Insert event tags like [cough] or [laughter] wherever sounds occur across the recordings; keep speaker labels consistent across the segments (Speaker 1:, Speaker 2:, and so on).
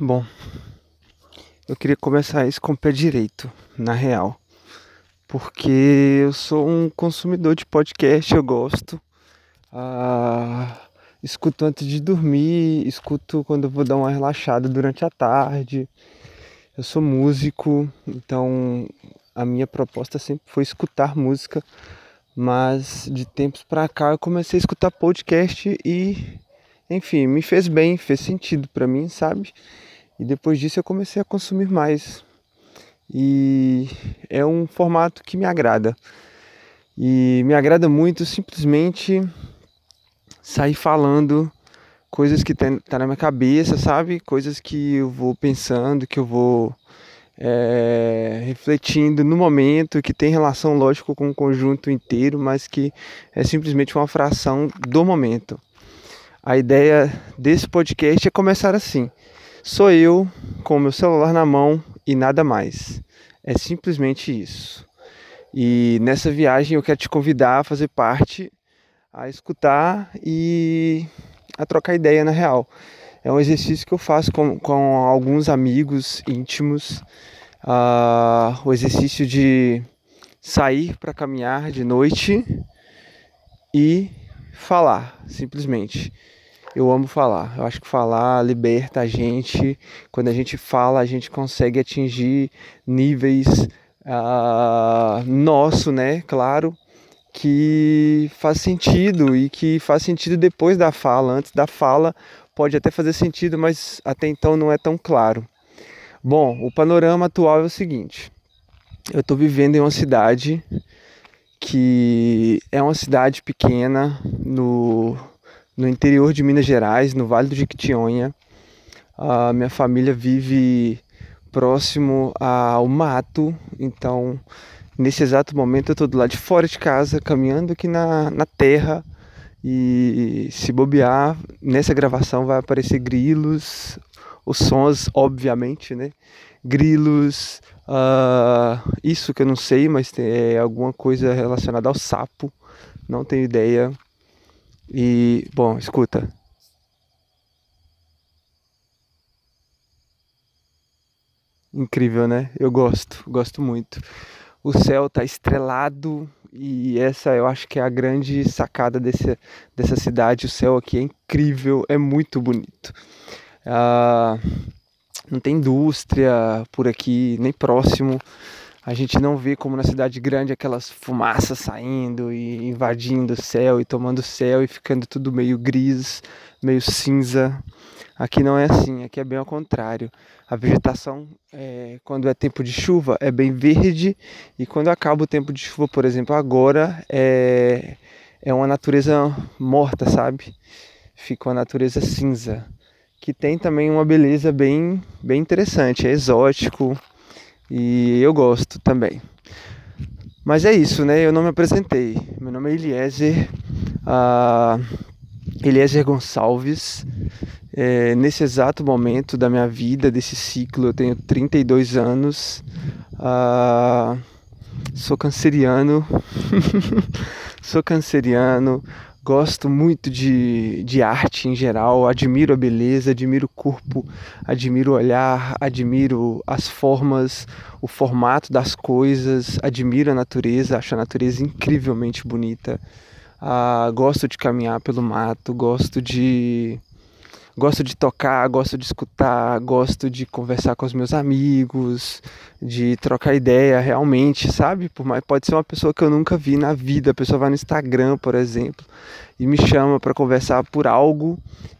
Speaker 1: Bom, eu queria começar isso com o pé direito, na real. Porque eu sou um consumidor de podcast, eu gosto. Ah, escuto antes de dormir, escuto quando vou dar uma relaxada durante a tarde. Eu sou músico, então a minha proposta sempre foi escutar música, mas de tempos para cá eu comecei a escutar podcast e enfim, me fez bem, fez sentido para mim, sabe? E depois disso eu comecei a consumir mais. E é um formato que me agrada. E me agrada muito simplesmente sair falando coisas que tá, na minha cabeça, sabe? Coisas que eu vou pensando, que eu vou é, refletindo no momento, que tem relação, lógico, com o conjunto inteiro, mas que é simplesmente uma fração do momento. A ideia desse podcast é começar assim. Sou eu com meu celular na mão e nada mais. É simplesmente isso. E nessa viagem eu quero te convidar a fazer parte, a escutar e a trocar ideia na real. É um exercício que eu faço com, com alguns amigos íntimos. Uh, o exercício de sair para caminhar de noite e falar, simplesmente eu amo falar. Eu acho que falar liberta a gente. Quando a gente fala, a gente consegue atingir níveis uh, nosso, né? Claro, que faz sentido e que faz sentido depois da fala. Antes da fala pode até fazer sentido, mas até então não é tão claro. Bom, o panorama atual é o seguinte: eu estou vivendo em uma cidade que é uma cidade pequena no no interior de Minas Gerais, no Vale do Jequitinhonha. A minha família vive próximo ao mato, então nesse exato momento eu estou do lado de fora de casa, caminhando aqui na, na terra e se bobear, nessa gravação vai aparecer grilos, os sons, obviamente, né? Grilos, uh, isso que eu não sei, mas é alguma coisa relacionada ao sapo, não tenho ideia. E, bom, escuta. Incrível, né? Eu gosto, gosto muito. O céu tá estrelado e essa eu acho que é a grande sacada desse, dessa cidade. O céu aqui é incrível, é muito bonito. Ah, não tem indústria por aqui, nem próximo. A gente não vê como na cidade grande aquelas fumaças saindo e invadindo o céu e tomando o céu e ficando tudo meio gris, meio cinza. Aqui não é assim, aqui é bem ao contrário. A vegetação, é, quando é tempo de chuva, é bem verde e quando acaba o tempo de chuva, por exemplo, agora é, é uma natureza morta, sabe? Fica uma natureza cinza, que tem também uma beleza bem, bem interessante, é exótico e eu gosto também. Mas é isso, né? Eu não me apresentei. Meu nome é Eliezer, uh, Eliezer Gonçalves. É, nesse exato momento da minha vida, desse ciclo, eu tenho 32 anos. Uh, sou canceriano. [laughs] sou canceriano gosto muito de, de arte em geral, admiro a beleza, admiro o corpo, admiro o olhar, admiro as formas, o formato das coisas, admiro a natureza, acho a natureza incrivelmente bonita. Ah, gosto de caminhar pelo mato, gosto de gosto de tocar, gosto de escutar, gosto de conversar com os meus amigos, de trocar ideia realmente, sabe? Por mais pode ser uma pessoa que eu nunca vi na vida, a pessoa vai no Instagram, por exemplo, e me chama para conversar por algo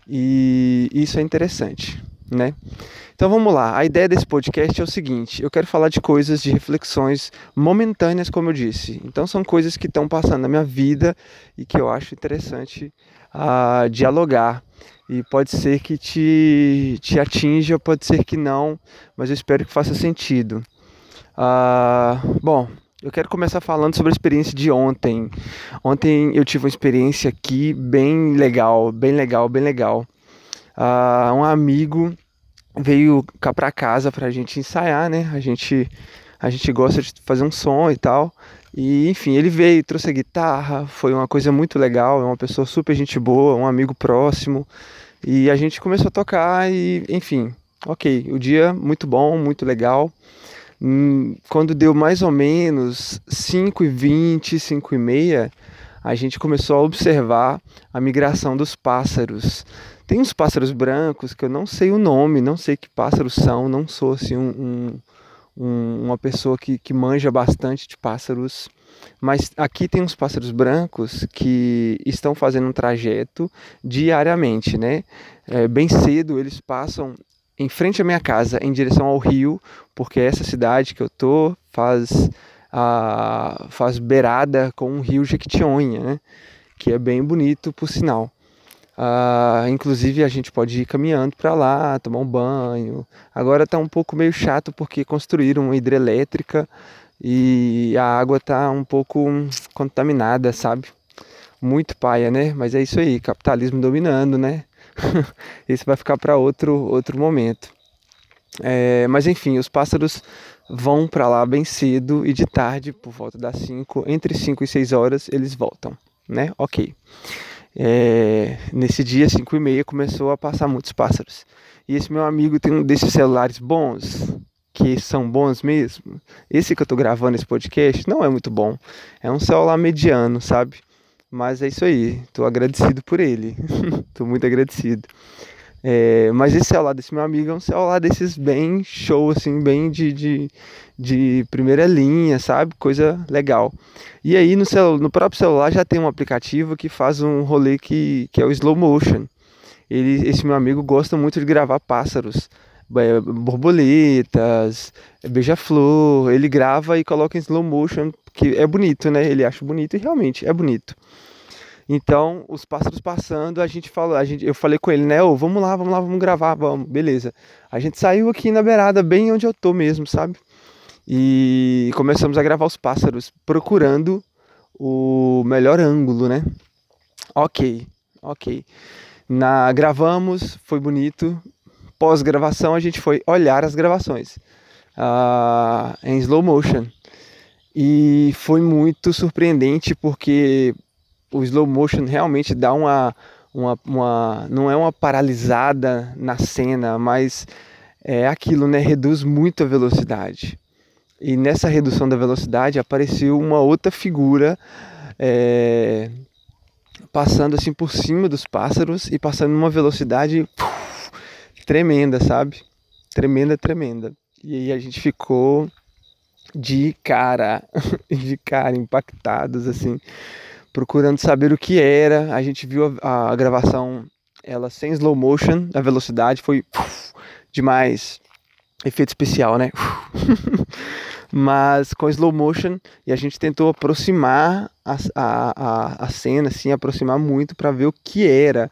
Speaker 1: e isso é interessante, né? Então vamos lá. A ideia desse podcast é o seguinte: eu quero falar de coisas, de reflexões momentâneas, como eu disse. Então são coisas que estão passando na minha vida e que eu acho interessante uh, dialogar e pode ser que te, te atinja, pode ser que não, mas eu espero que faça sentido. Ah, bom, eu quero começar falando sobre a experiência de ontem. Ontem eu tive uma experiência aqui bem legal, bem legal, bem legal. Ah, um amigo veio cá para casa para a gente ensaiar, né? A gente, a gente gosta de fazer um som e tal. E enfim, ele veio, trouxe a guitarra, foi uma coisa muito legal, é uma pessoa super gente boa, um amigo próximo. E a gente começou a tocar e, enfim, Ok, o dia muito bom, muito legal. Hum, quando deu mais ou menos 5 e 20, 5 e meia, a gente começou a observar a migração dos pássaros. Tem uns pássaros brancos que eu não sei o nome, não sei que pássaros são, não sou assim um, um, uma pessoa que, que manja bastante de pássaros. Mas aqui tem uns pássaros brancos que estão fazendo um trajeto diariamente, né? É, bem cedo eles passam em frente à minha casa, em direção ao rio, porque essa cidade que eu tô faz a, faz beirada com o rio Jequitinhonha, né? Que é bem bonito, por sinal. Uh, inclusive a gente pode ir caminhando para lá, tomar um banho. Agora está um pouco meio chato porque construíram uma hidrelétrica e a água está um pouco contaminada, sabe? Muito paia, né? Mas é isso aí, capitalismo dominando, né? [laughs] Esse vai ficar para outro, outro momento. É, mas enfim, os pássaros vão para lá bem cedo e de tarde, por volta das 5, entre 5 e 6 horas, eles voltam, né? Ok. É, nesse dia, 5 e meia, começou a passar muitos pássaros. E esse meu amigo tem um desses celulares bons, que são bons mesmo. Esse que eu tô gravando esse podcast não é muito bom. É um celular mediano, sabe? Mas é isso aí, tô agradecido por ele. [laughs] tô muito agradecido. É, mas esse celular desse meu amigo é um celular desses bem show, assim, bem de, de, de primeira linha, sabe? Coisa legal. E aí no, celu no próprio celular já tem um aplicativo que faz um rolê que, que é o slow motion. Ele, esse meu amigo gosta muito de gravar pássaros, é, borboletas, beija-flor. Ele grava e coloca em slow motion, que é bonito, né? Ele acha bonito e realmente é bonito. Então, os pássaros passando, a gente falou, a gente, eu falei com ele, né? Ô, vamos lá, vamos lá, vamos gravar, vamos, beleza. A gente saiu aqui na beirada, bem onde eu tô mesmo, sabe? E começamos a gravar os pássaros, procurando o melhor ângulo, né? Ok, ok. Na, gravamos, foi bonito. Pós-gravação, a gente foi olhar as gravações uh, em slow motion. E foi muito surpreendente porque o slow motion realmente dá uma, uma, uma não é uma paralisada na cena, mas é aquilo, né? Reduz muito a velocidade. E nessa redução da velocidade apareceu uma outra figura é, passando assim por cima dos pássaros e passando numa velocidade uf, tremenda, sabe? Tremenda, tremenda. E aí a gente ficou de cara, [laughs] de cara, impactados assim procurando saber o que era. A gente viu a, a gravação ela sem slow motion, a velocidade foi uf, demais. Efeito especial, né? [laughs] Mas com slow motion e a gente tentou aproximar a, a, a, cena, assim, aproximar muito para ver o que era.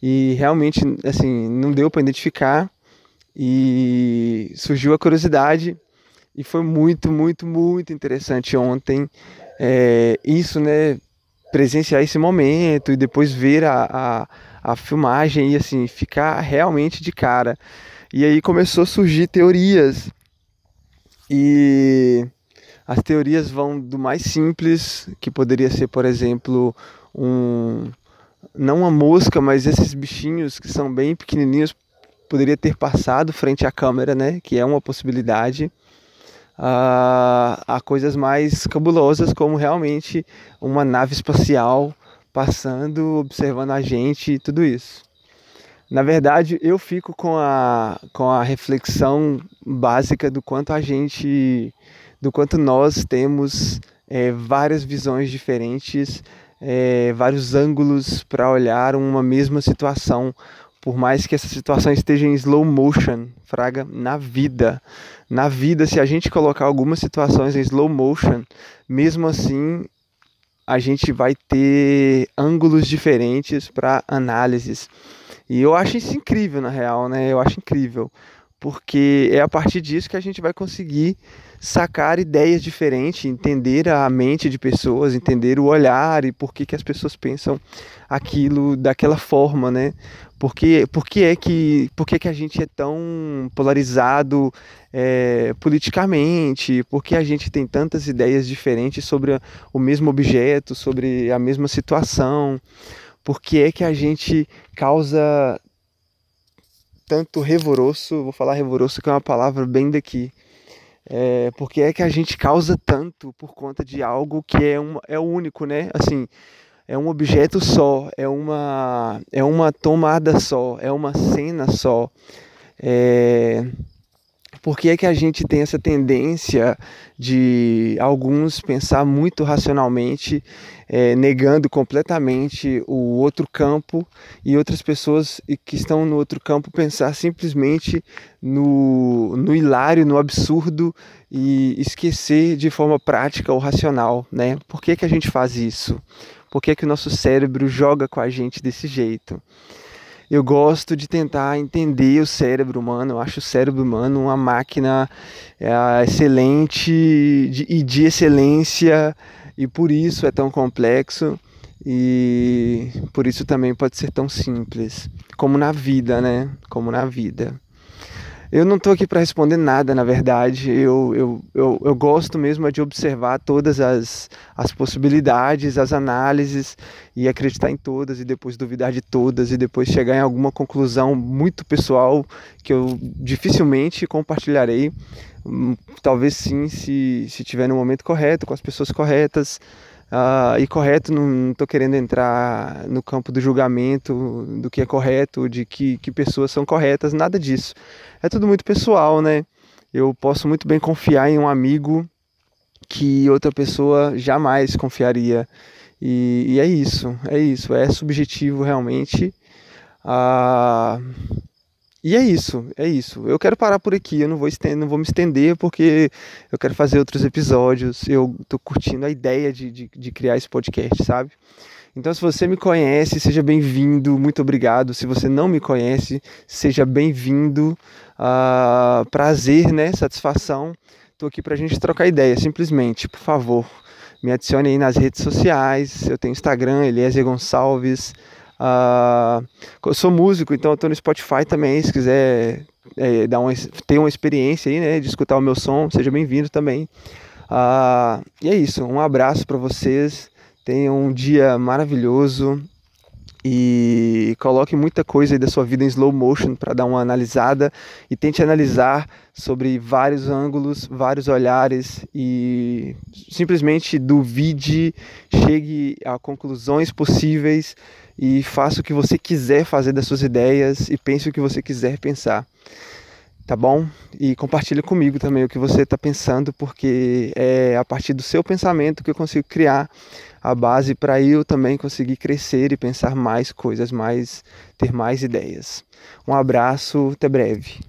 Speaker 1: E realmente, assim, não deu para identificar. E surgiu a curiosidade e foi muito, muito, muito interessante ontem. É, isso, né, presenciar esse momento e depois ver a, a, a filmagem e assim, ficar realmente de cara. E aí começou a surgir teorias. E as teorias vão do mais simples, que poderia ser, por exemplo, um não uma mosca, mas esses bichinhos que são bem pequenininhos poderia ter passado frente à câmera, né? Que é uma possibilidade a, a coisas mais cabulosas, como realmente uma nave espacial passando, observando a gente e tudo isso. Na verdade, eu fico com a, com a reflexão básica do quanto a gente, do quanto nós temos é, várias visões diferentes, é, vários ângulos para olhar uma mesma situação, por mais que essa situação esteja em slow motion, fraga, na vida. Na vida, se a gente colocar algumas situações em slow motion, mesmo assim a gente vai ter ângulos diferentes para análises. E eu acho isso incrível, na real, né? Eu acho incrível, porque é a partir disso que a gente vai conseguir sacar ideias diferentes, entender a mente de pessoas, entender o olhar e por que, que as pessoas pensam aquilo daquela forma, né? Por que, por que é que, por que, que a gente é tão polarizado é, politicamente? Por que a gente tem tantas ideias diferentes sobre o mesmo objeto, sobre a mesma situação? Por que é que a gente causa tanto revoroso, vou falar revoroso que é uma palavra bem daqui, é, porque é que a gente causa tanto por conta de algo que é, um, é único, né? Assim, é um objeto só, é uma, é uma tomada só, é uma cena só. É, por que é que a gente tem essa tendência de alguns pensar muito racionalmente, é, negando completamente o outro campo, e outras pessoas que estão no outro campo pensar simplesmente no, no hilário, no absurdo e esquecer de forma prática o racional, né? Por que, que a gente faz isso? Por que, que o nosso cérebro joga com a gente desse jeito? eu gosto de tentar entender o cérebro humano. Eu acho o cérebro humano uma máquina é, excelente e de excelência, e por isso é tão complexo e por isso também pode ser tão simples, como na vida, né? Como na vida. Eu não estou aqui para responder nada, na verdade. Eu, eu, eu, eu, gosto mesmo de observar todas as, as possibilidades, as análises e acreditar em todas e depois duvidar de todas e depois chegar em alguma conclusão muito pessoal que eu dificilmente compartilharei. Hum, talvez sim, se, se tiver no momento correto, com as pessoas corretas. Uh, e correto, não estou querendo entrar no campo do julgamento do que é correto, de que, que pessoas são corretas, nada disso. É tudo muito pessoal, né? Eu posso muito bem confiar em um amigo que outra pessoa jamais confiaria. E, e é isso, é isso, é subjetivo realmente. Uh, e é isso, é isso. Eu quero parar por aqui, eu não vou, estender, não vou me estender porque eu quero fazer outros episódios. Eu tô curtindo a ideia de, de, de criar esse podcast, sabe? Então, se você me conhece, seja bem-vindo, muito obrigado. Se você não me conhece, seja bem-vindo. Uh, prazer, né? Satisfação. Tô aqui pra gente trocar ideia, simplesmente, por favor. Me adicione aí nas redes sociais. Eu tenho Instagram, Eliezer Gonçalves. Eu sou músico, então eu tô no Spotify também. Se quiser é, dar uma, ter uma experiência aí, né, de escutar o meu som, seja bem-vindo também. Uh, e é isso. Um abraço para vocês. Tenham um dia maravilhoso e coloque muita coisa da sua vida em slow motion para dar uma analisada e tente analisar sobre vários ângulos, vários olhares e simplesmente duvide, chegue a conclusões possíveis e faça o que você quiser fazer das suas ideias e pense o que você quiser pensar. Tá bom? E compartilhe comigo também o que você está pensando, porque é a partir do seu pensamento que eu consigo criar a base para eu também conseguir crescer e pensar mais coisas, mais ter mais ideias. Um abraço, até breve.